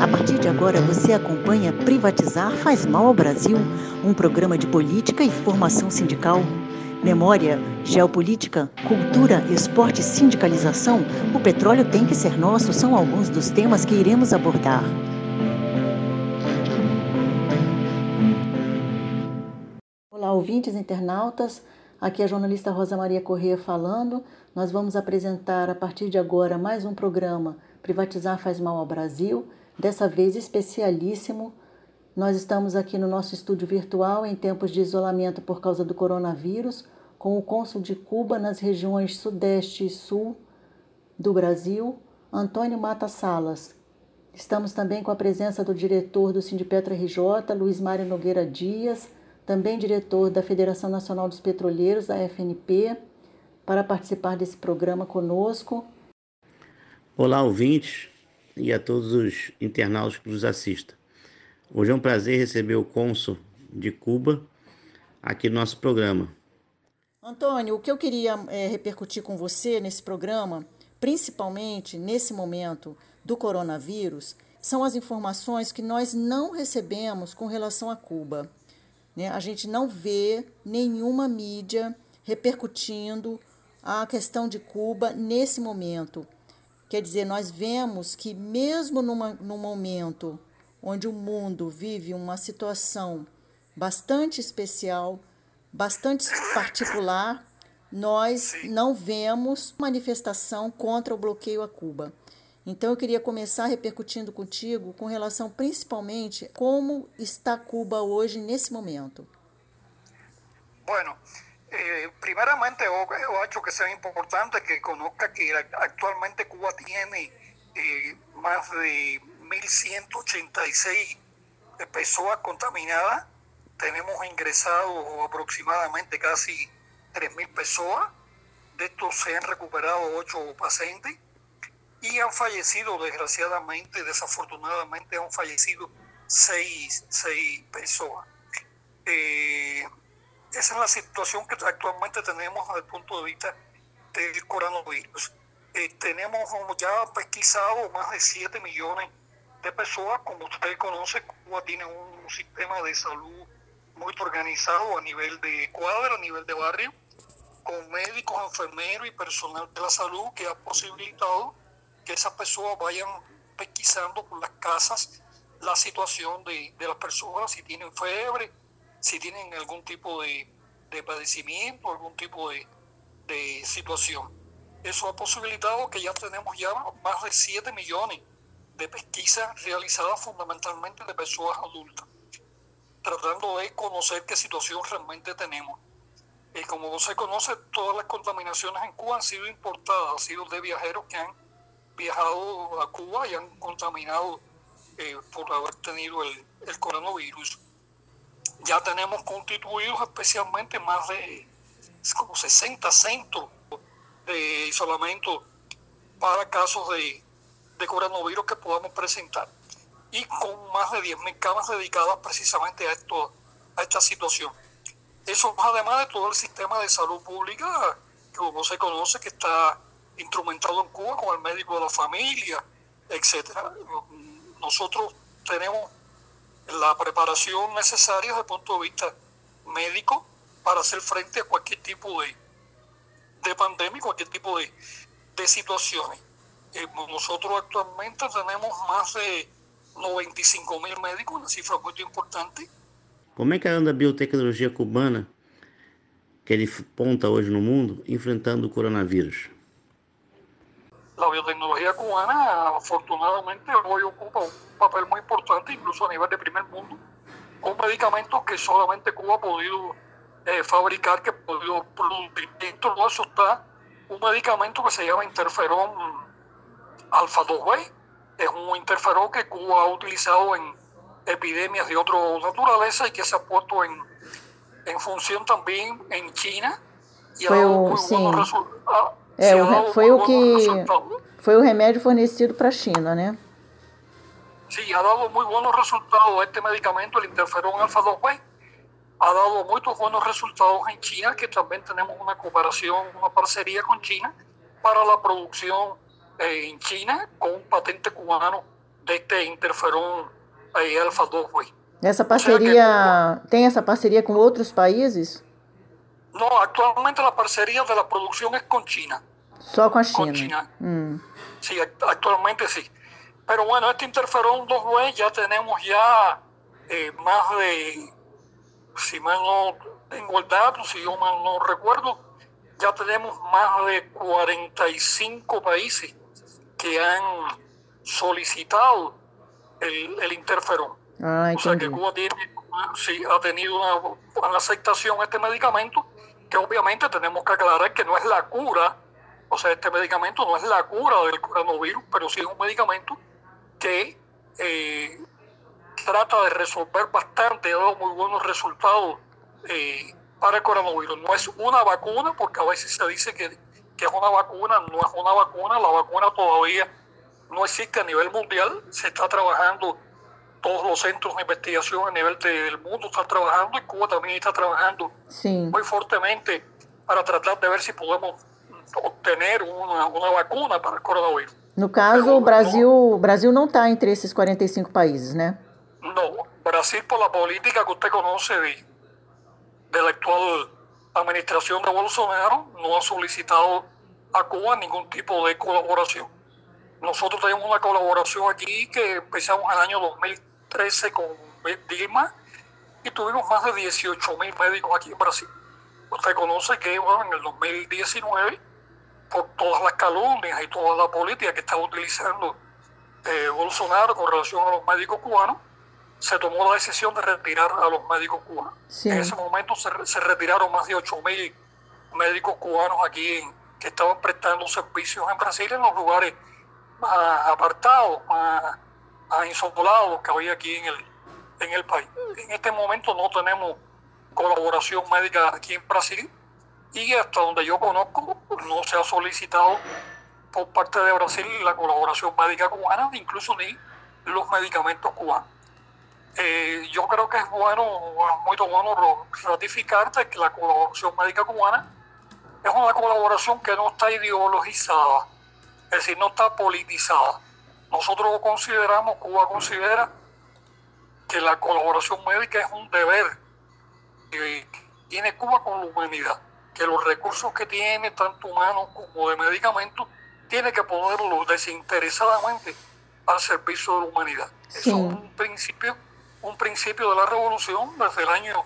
A partir de agora, você acompanha Privatizar faz mal ao Brasil, um programa de política e formação sindical. Memória, geopolítica, cultura, esporte e sindicalização, o petróleo tem que ser nosso são alguns dos temas que iremos abordar. Olá, ouvintes internautas. Aqui é a jornalista Rosa Maria Corrêa falando. Nós vamos apresentar a partir de agora mais um programa Privatizar faz mal ao Brasil dessa vez especialíssimo. Nós estamos aqui no nosso estúdio virtual em tempos de isolamento por causa do coronavírus, com o cônsul de Cuba nas regiões Sudeste e Sul do Brasil, Antônio Mata Salas. Estamos também com a presença do diretor do Sindipetra RJ, Luiz Mário Nogueira Dias, também diretor da Federação Nacional dos Petroleiros, da FNP, para participar desse programa conosco. Olá, ouvintes e a todos os internautas que nos assistem. Hoje é um prazer receber o cônsul de Cuba aqui no nosso programa. Antônio, o que eu queria é, repercutir com você nesse programa, principalmente nesse momento do coronavírus, são as informações que nós não recebemos com relação a Cuba. Né? A gente não vê nenhuma mídia repercutindo a questão de Cuba nesse momento. Quer dizer, nós vemos que, mesmo numa, num momento onde o mundo vive uma situação bastante especial, bastante particular, nós não vemos manifestação contra o bloqueio a Cuba. Então eu queria começar repercutindo contigo com relação principalmente como está Cuba hoje nesse momento. Bueno, Eh, primeramente, yo, yo que sea importante que conozca que actualmente Cuba tiene eh, más de 1.186 personas contaminadas. Tenemos ingresado aproximadamente casi 3.000 personas. De estos se han recuperado 8 pacientes y han fallecido, desgraciadamente, desafortunadamente, han fallecido 6, personas. Eh, esa es la situación que actualmente tenemos desde el punto de vista del coronavirus. Eh, tenemos ya pesquisado más de 7 millones de personas. Como usted conoce, Cuba tiene un sistema de salud muy organizado a nivel de cuadra, a nivel de barrio, con médicos, enfermeros y personal de la salud que ha posibilitado que esas personas vayan pesquisando por las casas la situación de, de las personas, si tienen fiebre, si tienen algún tipo de, de padecimiento, algún tipo de, de, situación. Eso ha posibilitado que ya tenemos ya más de 7 millones de pesquisas realizadas fundamentalmente de personas adultas, tratando de conocer qué situación realmente tenemos. Y como se conoce, todas las contaminaciones en Cuba han sido importadas, han sido de viajeros que han viajado a Cuba y han contaminado eh, por haber tenido el, el coronavirus ya tenemos constituidos especialmente más de como 60 centros de isolamiento para casos de, de coronavirus que podamos presentar y con más de 10.000 camas dedicadas precisamente a, esto, a esta situación. Eso además de todo el sistema de salud pública que como se conoce que está instrumentado en Cuba con el médico de la familia, etcétera. Nosotros tenemos la preparación necesaria desde el punto de vista médico para hacer frente a cualquier tipo de, de pandemia, cualquier tipo de, de situaciones. Eh, nosotros actualmente tenemos más de 95 mil médicos, una cifra muy importante. Como é que anda a biotecnologia cubana, que ele ponta hoje no mundo, enfrentando o coronavírus? La biotecnología cubana afortunadamente hoy ocupa un papel muy importante, incluso a nivel de primer mundo, con medicamentos que solamente Cuba ha podido eh, fabricar, que ha podido producir. Dentro de eso está un medicamento que se llama interferón alfa 2B, es un interferón que Cuba ha utilizado en epidemias de otra naturaleza y que se ha puesto en, en función también en China. Y ha dado muy buenos resultados É, o, então, foi o que foi o remédio fornecido para a China, né? Sim, ha dado muito bons resultados este medicamento, o interferon alfa-2B. Ha dado muito bons resultados em China, que também temos uma cooperação, uma parceria com China para a produção eh, em China com um patente cubano deste interferon eh, alfa-2B. Essa parceria que... tem essa parceria com outros países? Não, atualmente a parceria da produção é com China. Só com a China. Con China. Sí, actualmente sí. Pero bueno, este interferón 2 ya tenemos ya eh, más de, si mal no tengo el dato, si yo mal no recuerdo, ya tenemos más de 45 países que han solicitado el, el interferón. Ah, o sea que Cuba tiene, sí, ha tenido una, una aceptación a este medicamento, que obviamente tenemos que aclarar que no es la cura, o sea, este medicamento no es la cura del coronavirus, pero sí es un medicamento que eh, trata de resolver bastante, ha dado muy buenos resultados eh, para el coronavirus. No es una vacuna, porque a veces se dice que, que, es una vacuna, no es una vacuna, la vacuna todavía no existe a nivel mundial, se está trabajando, todos los centros de investigación a nivel del mundo están trabajando y Cuba también está trabajando muy fuertemente para tratar de ver si podemos obtener una, una vacuna para el coronavirus. No caso, o Brasil, Brasil não está entre esses 45 países, né? No, Brasil por la política que usted conoce de, de la actual administración de Bolsonaro no ha solicitado a Cuba ningún tipo de colaboración. Nosotros tenemos una colaboración aquí que empezamos en el año 2013 con Dilma y tuvimos más de 18 mil médicos aquí en Brasil. Usted conoce que bueno, en el 2019, por todas las calumnias y toda la política que estaba utilizando eh, Bolsonaro con relación a los médicos cubanos, se tomó la decisión de retirar a los médicos cubanos. En ese momento se, se retiraron más de 8.000 médicos cubanos aquí que estaban prestando servicios en Brasil en los lugares más apartados, más, más insolados que había aquí en el, en el país. En este momento no tenemos colaboración médica aquí en Brasil y hasta donde yo conozco no se ha solicitado por parte de Brasil la colaboración médica cubana, incluso ni los medicamentos cubanos. Eh, yo creo que es bueno, muy bueno ratificarte que la colaboración médica cubana es una colaboración que no está ideologizada, es decir, no está politizada. Nosotros consideramos, Cuba considera que la colaboración médica es un deber que tiene Cuba con la humanidad, que los recursos que tiene, tanto humanos como de medicamentos, tiene que ponerlos desinteresadamente al servicio de la humanidad. Eso es un principio un principio de la revolução desde o ano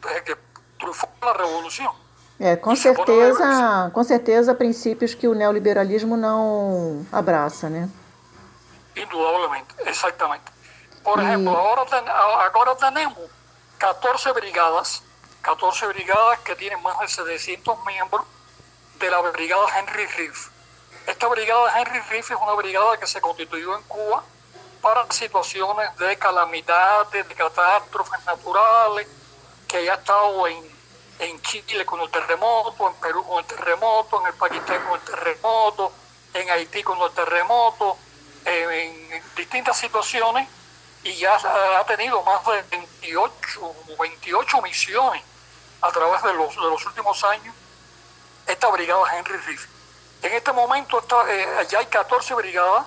desde que trufou a revolução. É, com certeza, com certeza princípios que o neoliberalismo não abraça, né? Indudablemente, exatamente. Por e... exemplo, agora, agora temos 14 brigadas, 14 brigadas que têm mais de 700 membros de la brigada Henry Riff. Esta brigada Henry Riff es una brigada que se constituyó en Cuba para situaciones de calamidades, de catástrofes naturales, que ya ha estado en, en Chile con el terremoto, en Perú con el terremoto, en el Pakistán con el terremoto, en Haití con el terremoto, en, distintas situaciones y ya ha tenido más de 28, 28 misiones a través de los, de los últimos años esta brigada Henry Riff. En este momento está, eh, hay 14 brigadas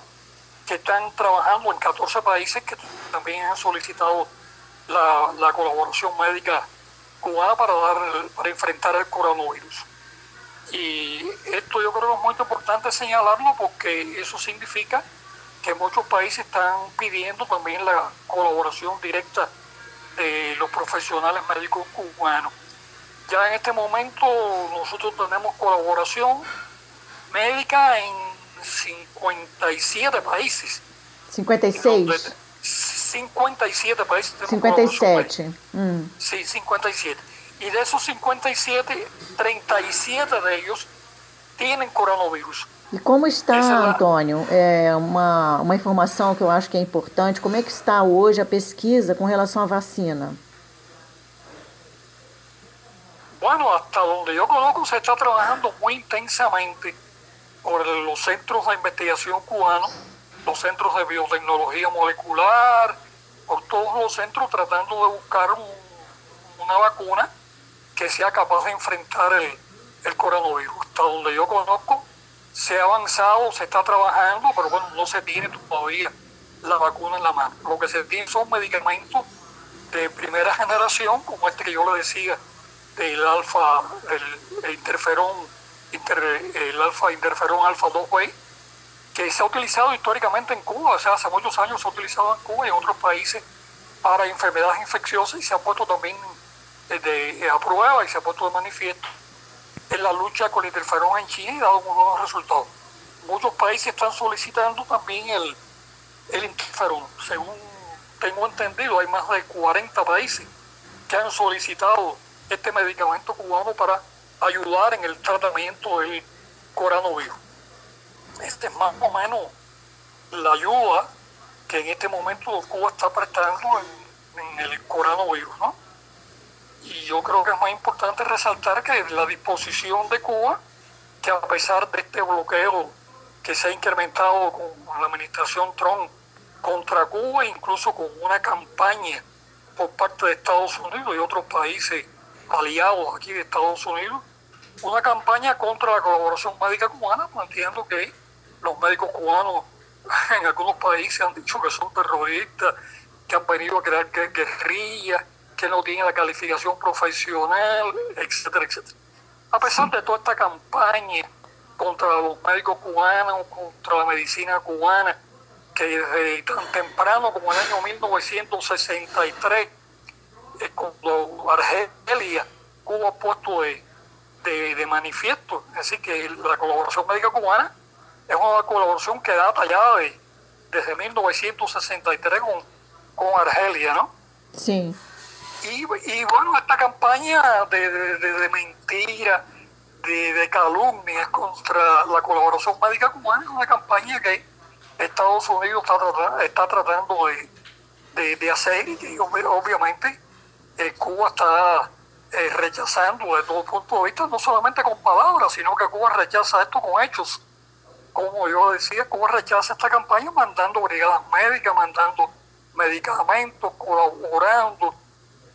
que están trabajando en 14 países que también han solicitado la, colaboración médica cubana para, dar, para enfrentar el coronavirus. Y esto yo creo que es muy importante señalarlo porque eso significa que muchos países están pidiendo también la colaboración directa de los profesionales médicos cubanos. Ya en este momento nosotros tenemos colaboración médica en 57 países. 56? 57 países. 57. Mm. Sí, 57. Y de esos 57, 37 de ellos tienen coronavírus. E como está, Antônio, é uma, uma informação que eu acho que é importante, como é que está hoje a pesquisa com relação à vacina? Bueno, hasta donde yo conozco se está trabajando muy intensamente por los centros de investigación cubanos, los centros de biotecnología molecular, por todos los centros tratando de buscar una vacuna que sea capaz de enfrentar el, el coronavirus. Hasta donde yo conozco, se ha avanzado, se está trabajando, pero bueno, no se tiene todavía la vacuna en la mano. Lo que se tiene son medicamentos de primera generación, como este que yo le decía, del alfa, el, interferón, el alfa interferón alfa 2B, que se ha utilizado históricamente en Cuba, o sea, hace muchos años se ha utilizado en Cuba y en otros países para enfermedades infecciosas y se ha puesto también de, de, a prueba y se ha puesto de manifiesto en la lucha con el interferón en China y dado muy buenos resultados. Muchos países están solicitando también el, el interferón. Según tengo entendido, hay más de 40 países que han solicitado este medicamento cubano para ayudar en el tratamiento del coronavirus. Este es más o menos la ayuda que en este momento Cuba está prestando en, en el coronavirus, ¿no? Y yo creo que es más importante resaltar que la disposición de Cuba, que a pesar de este bloqueo que se ha incrementado con la administración Trump contra Cuba, incluso con una campaña por parte de Estados Unidos y otros países aliados aquí de Estados Unidos, una campaña contra la colaboración médica cubana, planteando que los médicos cubanos en algunos países han dicho que son terroristas, que han venido a crear guerrillas, que no tiene la calificación profesional, etcétera, etcétera. A pesar de toda esta campaña contra los médicos cubanos, contra la medicina cubana, que desde tan temprano como el año 1963, eh, cuando Argelia, Cuba puesto de, de, manifiesto, así que la colaboración médica cubana es una colaboración que data ya de, desde 1963 con, con Argelia, ¿no? Sí. Y, bueno, esta campaña de, de, mentira, de, de calumnias contra la colaboración médica cubana es una campaña que Estados Unidos está, está tratando de, hacer y obviamente eh, Cuba está eh, rechazando de todo punto de vista, no solamente con palabras, sino que Cuba rechaza esto con hechos. Como yo decía, Cuba rechaza esta campaña mandando brigadas médicas, mandando medicamentos, colaborando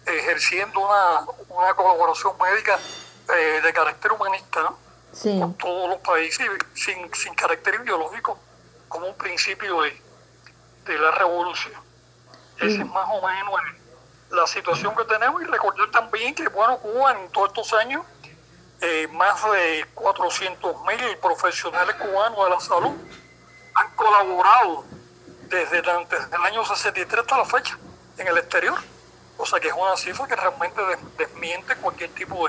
ejerciendo una, una colaboración médica eh, de carácter humanista ¿no? con todos los países sin, sin carácter ideológico como un principio de, de la revolución. Esa es más o menos la situación que tenemos y recordar también que bueno Cuba en todos estos años eh, más de 400 mil profesionales cubanos de la salud han colaborado desde, desde el año 63 hasta la fecha en el exterior. O sea que es una cifra que realmente desmiente cualquier tipo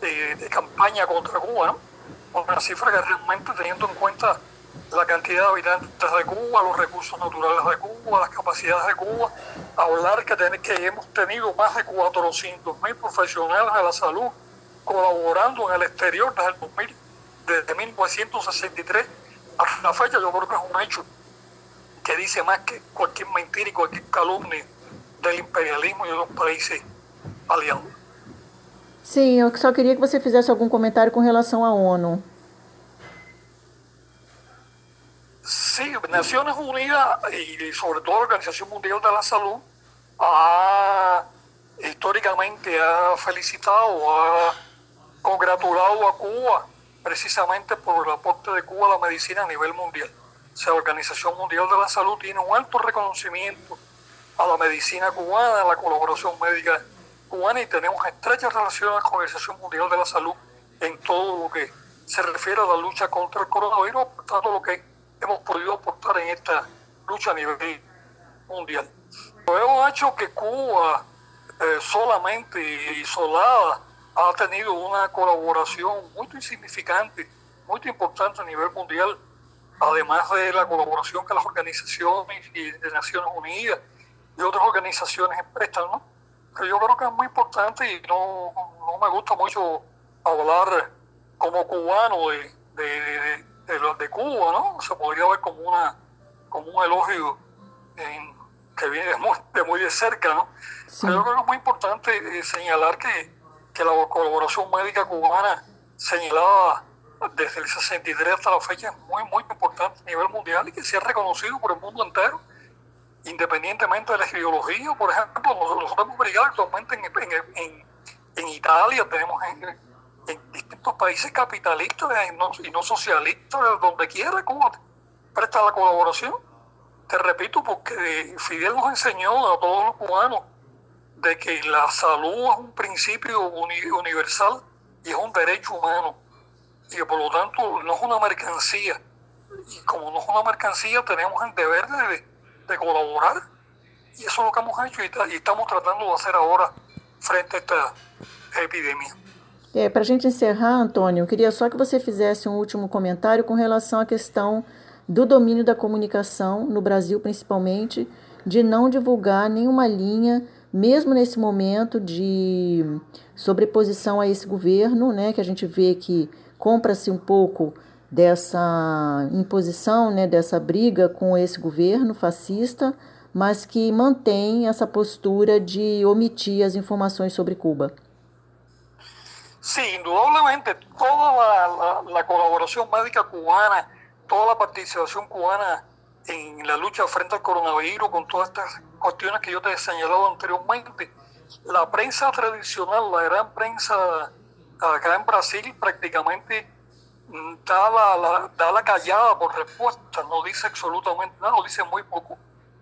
de, de, campaña contra Cuba, ¿no? Una cifra que realmente teniendo en cuenta la cantidad de habitantes de Cuba, los recursos naturales de Cuba, las capacidades de Cuba, hablar que, que hemos tenido más de 400 mil profesionales de la salud colaborando en el exterior desde el 2000, desde 1963 hasta la fecha, yo creo que es un hecho que dice más que cualquier mentira y cualquier calumnia del imperialismo e dos países aliados. Sim, eu só queria que você fizesse algum comentário com relação à ONU. Sí, Naciones Unidas y sobre todo la Organización Mundial de la Salud ha históricamente ha felicitado, ha congratulado a Cuba precisamente por el aporte de Cuba a la medicina a nivel mundial. O sea, la Organización Mundial de la Salud tiene un alto reconocimiento a la medicina cubana, a la colaboración médica cubana y tenemos estrechas relaciones con la Organización Mundial de la Salud en todo lo que se refiere a la lucha contra el coronavirus, todo lo que hemos podido aportar en esta lucha a nivel mundial. Lo hemos hecho que Cuba eh, solamente isolada ha tenido una colaboración muy insignificante, muy importante a nivel mundial, además de la colaboración que las organizaciones de Naciones Unidas y otras organizaciones prestan, ¿no? Que yo creo que es muy importante y no, no me gusta mucho hablar como cubano de, de, de, de, Cuba, ¿no? Se podría ver como una como un elogio que viene de muy, de muy de cerca, ¿no? Pero yo creo que es muy importante eh, señalar que, que la colaboración médica cubana señalada desde el 63 hasta la fecha es muy, muy importante a nivel mundial y que se ha reconocido por el mundo entero independientemente de la ideología. Por ejemplo, nosotros hemos brigado actualmente en, en, Italia, tenemos en distintos países capitalistas y no, socialistas, donde quiera Cuba presta la colaboración. Te repito, porque Fidel nos enseñó a todos los cubanos de que la salud es un principio universal y es un derecho humano y que por lo tanto no es una mercancía. Y como no es una mercancía, tenemos el deber de, colaborar y eso es lo que hemos hecho y, estamos tratando de hacer ahora frente a esta epidemia. É, Para a gente encerrar, Antônio, eu queria só que você fizesse um último comentário com relação à questão do domínio da comunicação, no Brasil principalmente, de não divulgar nenhuma linha, mesmo nesse momento de sobreposição a esse governo, né, que a gente vê que compra-se um pouco dessa imposição, né, dessa briga com esse governo fascista, mas que mantém essa postura de omitir as informações sobre Cuba. Sí, indudablemente, toda la, colaboración médica cubana, toda la participación cubana en la lucha frente al coronavirus, con todas estas cuestiones que yo te he señalado anteriormente, la prensa tradicional, la gran prensa acá en Brasil, prácticamente mm, da la, da la callada por respuesta, no dice absolutamente nada, no dice muy poco.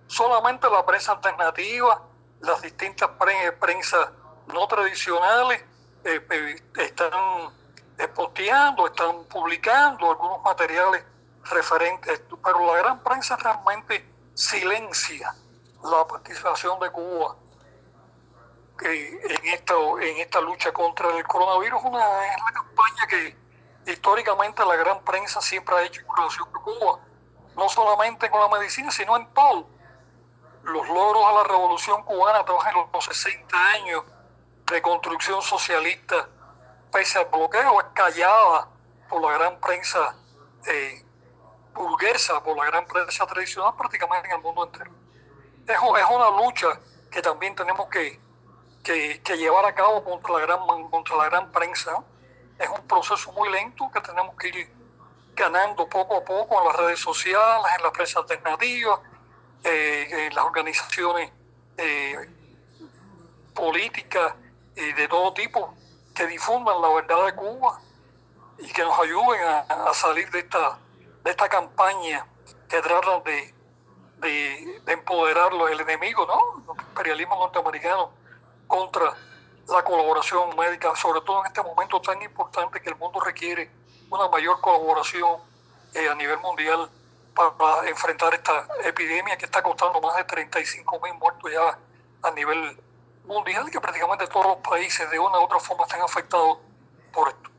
Solamente la prensa alternativa, las distintas prensas no tradicionales, eh, están posteando, están publicando algunos materiales referentes, pero la gran prensa realmente silencia la participación de Cuba en esta, en esta lucha contra el coronavirus. Una, es la campaña que históricamente la gran prensa siempre ha hecho en relación con Cuba, no solamente con la medicina, sino en todo. Los logros de la revolución cubana trabajan los 60 años reconstrucción socialista, pese al bloqueo, es callada por la gran prensa eh, burguesa, por la gran prensa tradicional prácticamente en el mundo entero. Es, es una lucha que también tenemos que, que, llevar a cabo contra la gran, contra la gran prensa. Es un proceso muy lento que tenemos que ir ganando poco a poco en las redes sociales, en la prensa alternativa, eh, en las organizaciones eh, políticas y de todo tipo que difundan la verdad de Cuba y que nos ayuden a, salir de esta, de esta campaña que trata de, de, de empoderar el enemigo, ¿no? El imperialismo norteamericano contra la colaboración médica, sobre todo en este momento tan importante que el mundo requiere una mayor colaboración eh, a nivel mundial para enfrentar esta epidemia que está costando más de 35 mil muertos ya a nivel mundial que praticamente todos os países de uma ou outra forma estão afetados por isso.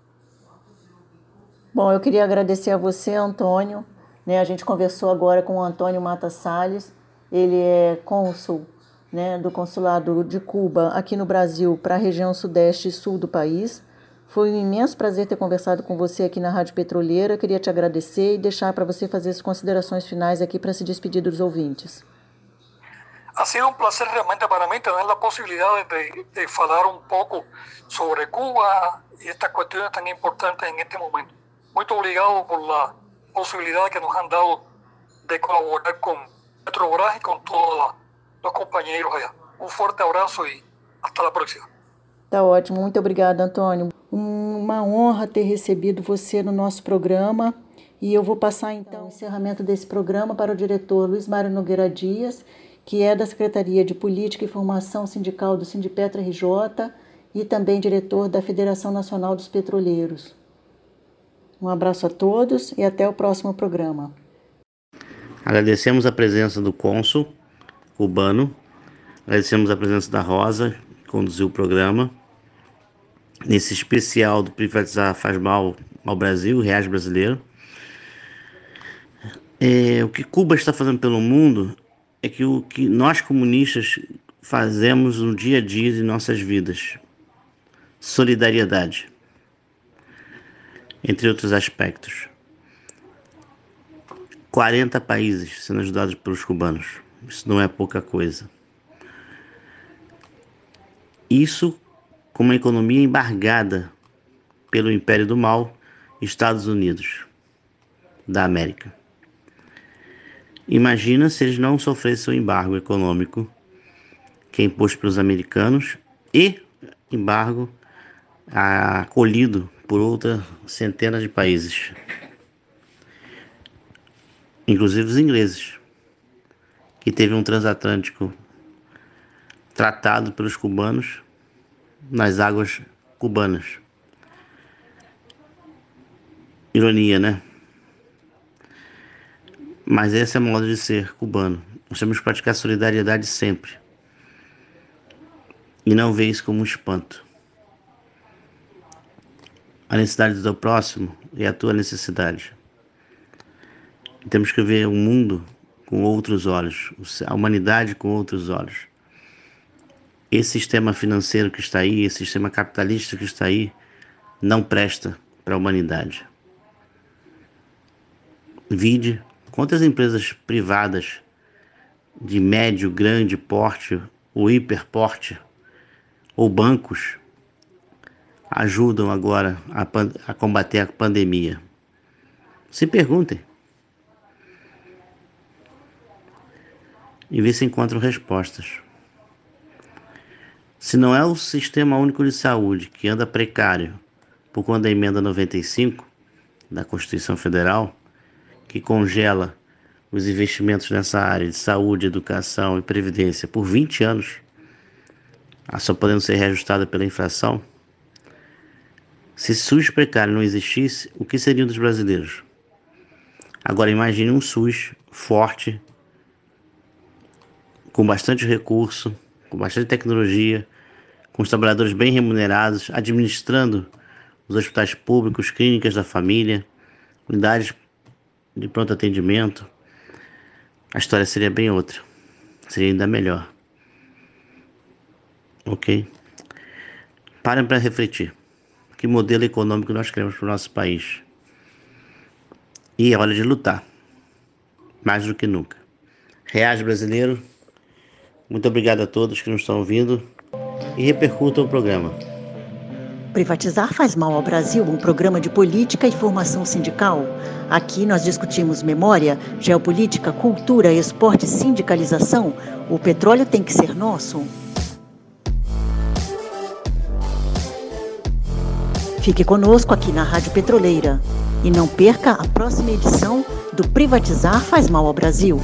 Bom, eu queria agradecer a você, Antônio. Né, a gente conversou agora com o Antônio Mata Salles. Ele é cônsul né, do Consulado de Cuba aqui no Brasil para a região sudeste e sul do país. Foi um imenso prazer ter conversado com você aqui na Rádio Petroleira. Queria te agradecer e deixar para você fazer as considerações finais aqui para se despedir dos ouvintes. ha sido un placer realmente para mí tener la posibilidad de, de, un poco sobre Cuba y estas cuestiones tan importantes en este momento. Muy obligado por la posibilidad que nos han dado de colaborar con Petrobras y con todos compañeros allá. Um forte abraço e até a próxima. Tá ótimo, muito obrigada, Antônio. Uma honra ter recebido você no nosso programa. E eu vou passar então o encerramento desse programa para o diretor Luiz Mário Nogueira Dias que é da Secretaria de Política e Formação Sindical do Sindipetra RJ e também diretor da Federação Nacional dos Petroleiros. Um abraço a todos e até o próximo programa. Agradecemos a presença do cônsul cubano, agradecemos a presença da Rosa, que conduziu o programa. Nesse especial do Privatizar Faz Mal ao Brasil, Reais Brasileiro. É, o que Cuba está fazendo pelo mundo é que o que nós comunistas fazemos no dia a dia de nossas vidas. Solidariedade, entre outros aspectos. 40 países sendo ajudados pelos cubanos. Isso não é pouca coisa. Isso com uma economia embargada pelo Império do Mal, Estados Unidos da América. Imagina se eles não sofressem o embargo econômico que é imposto pelos americanos e embargo acolhido por outras centenas de países, inclusive os ingleses, que teve um transatlântico tratado pelos cubanos nas águas cubanas. Ironia, né? Mas esse é o modo de ser cubano. Nós temos que praticar solidariedade sempre. E não ver isso como um espanto. A necessidade do próximo é a tua necessidade. Temos que ver o mundo com outros olhos, a humanidade com outros olhos. Esse sistema financeiro que está aí, esse sistema capitalista que está aí, não presta para a humanidade. Vide quantas empresas privadas de médio, grande porte ou hiperporte ou bancos ajudam agora a, a combater a pandemia. Se perguntem. E vê se encontram respostas. Se não é o Sistema Único de Saúde que anda precário por conta da emenda 95 da Constituição Federal, que congela os investimentos nessa área de saúde, educação e previdência por 20 anos, só podendo ser reajustada pela inflação. Se SUS precário não existisse, o que seria dos brasileiros? Agora imagine um SUS forte, com bastante recurso, com bastante tecnologia, com os trabalhadores bem remunerados, administrando os hospitais públicos, clínicas da família, unidades de pronto atendimento, a história seria bem outra. Seria ainda melhor. Ok? Parem para refletir. Que modelo econômico nós queremos para o nosso país? E é hora de lutar. Mais do que nunca. Reage brasileiro. Muito obrigado a todos que nos estão ouvindo e repercutam o programa. Privatizar faz mal ao Brasil, um programa de política e formação sindical. Aqui nós discutimos memória, geopolítica, cultura, esporte, sindicalização. O petróleo tem que ser nosso. Fique conosco aqui na Rádio Petroleira e não perca a próxima edição do Privatizar faz mal ao Brasil.